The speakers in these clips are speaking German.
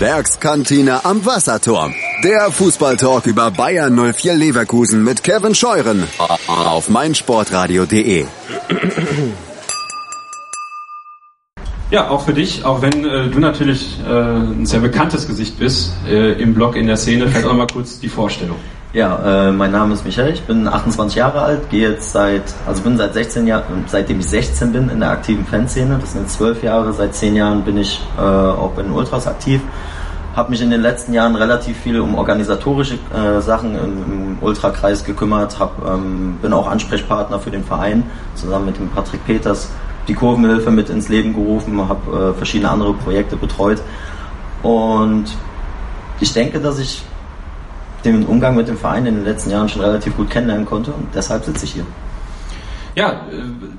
Werkskantine am Wasserturm. Der Fußballtalk über Bayern 04 Leverkusen mit Kevin Scheuren auf meinsportradio.de. Ja, auch für dich, auch wenn äh, du natürlich äh, ein sehr bekanntes Gesicht bist äh, im Blog, in der Szene, vielleicht auch mal kurz die Vorstellung. Ja, äh, mein Name ist Michael, ich bin 28 Jahre alt, gehe jetzt seit, also bin seit 16 Jahren, seitdem ich 16 bin in der aktiven Fanszene, das sind 12 Jahre, seit 10 Jahren bin ich äh, auch den Ultras aktiv, habe mich in den letzten Jahren relativ viel um organisatorische äh, Sachen im, im Ultrakreis gekümmert, hab, ähm, bin auch Ansprechpartner für den Verein, zusammen mit dem Patrick Peters, die Kurvenhilfe mit ins Leben gerufen, habe äh, verschiedene andere Projekte betreut. Und ich denke, dass ich den Umgang mit dem Verein in den letzten Jahren schon relativ gut kennenlernen konnte und deshalb sitze ich hier. Ja, äh,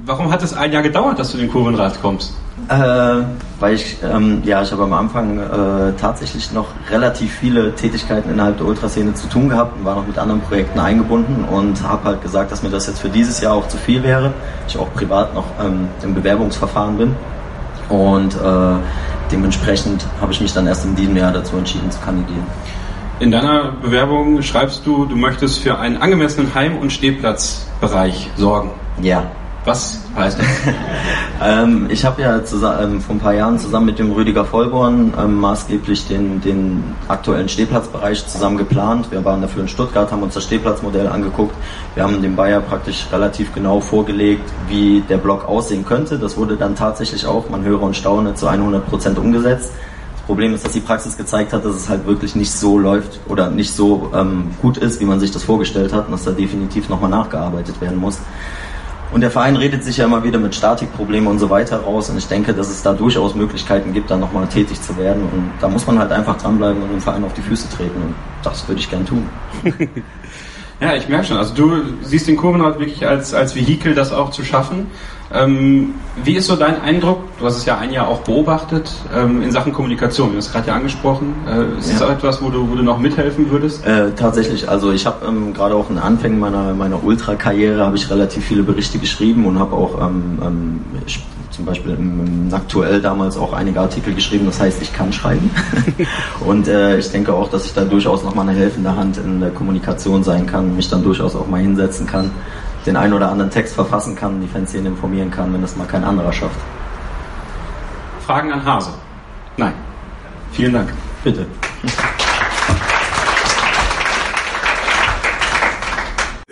warum hat es ein Jahr gedauert, dass du in den Kurvenrat kommst? Äh, weil ich, ähm, ja, ich habe am Anfang äh, tatsächlich noch relativ viele Tätigkeiten innerhalb der Ultraszene zu tun gehabt und war noch mit anderen Projekten eingebunden und habe halt gesagt, dass mir das jetzt für dieses Jahr auch zu viel wäre. Ich auch privat noch ähm, im Bewerbungsverfahren bin und äh, dementsprechend habe ich mich dann erst in diesem Jahr dazu entschieden zu kandidieren. In deiner Bewerbung schreibst du, du möchtest für einen angemessenen Heim- und Stehplatzbereich sorgen. Ja. Was heißt das? ähm, ich habe ja zusammen, ähm, vor ein paar Jahren zusammen mit dem Rüdiger Vollborn ähm, maßgeblich den, den aktuellen Stehplatzbereich zusammen geplant. Wir waren dafür in Stuttgart, haben uns das Stehplatzmodell angeguckt. Wir haben dem Bayer praktisch relativ genau vorgelegt, wie der Block aussehen könnte. Das wurde dann tatsächlich auch, man höre und staune, zu 100 Prozent umgesetzt. Problem ist, dass die Praxis gezeigt hat, dass es halt wirklich nicht so läuft oder nicht so ähm, gut ist, wie man sich das vorgestellt hat und dass da definitiv nochmal nachgearbeitet werden muss. Und der Verein redet sich ja immer wieder mit Statikproblemen und so weiter raus und ich denke, dass es da durchaus Möglichkeiten gibt, da nochmal tätig zu werden und da muss man halt einfach dranbleiben und dem Verein auf die Füße treten und das würde ich gern tun. ja, ich merke schon, also du siehst den Kurvenrad wirklich als, als Vehikel, das auch zu schaffen. Ähm, wie ist so dein Eindruck? Du hast es ja ein Jahr auch beobachtet ähm, in Sachen Kommunikation. Du hast gerade ja angesprochen. Äh, ist ja. das auch etwas, wo du, wo du noch mithelfen würdest? Äh, tatsächlich. Also ich habe ähm, gerade auch in Anfängen meiner meiner Ultra-Karriere habe ich relativ viele Berichte geschrieben und habe auch ähm, ähm, zum Beispiel im, Aktuell damals auch einige Artikel geschrieben. Das heißt, ich kann schreiben. und äh, ich denke auch, dass ich da durchaus noch mal eine helfende Hand in der Kommunikation sein kann, mich dann durchaus auch mal hinsetzen kann den einen oder anderen Text verfassen kann, die Fanszene informieren kann, wenn das mal kein anderer schafft. Fragen an Hase? Nein. Vielen Dank. Bitte.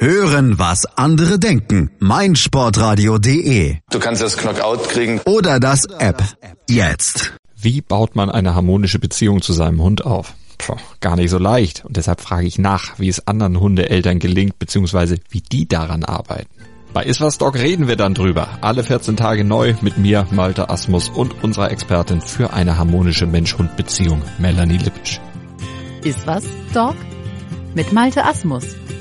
Hören, was andere denken. meinsportradio.de. Du kannst das Knockout kriegen. Oder das App. Jetzt. Wie baut man eine harmonische Beziehung zu seinem Hund auf? Puh, gar nicht so leicht. Und deshalb frage ich nach, wie es anderen Hundeeltern gelingt, beziehungsweise wie die daran arbeiten. Bei Iswas Dog reden wir dann drüber. Alle 14 Tage neu mit mir, Malte Asmus und unserer Expertin für eine harmonische Mensch-Hund-Beziehung, Melanie Lippisch. Iswas Dog? Mit Malte Asmus.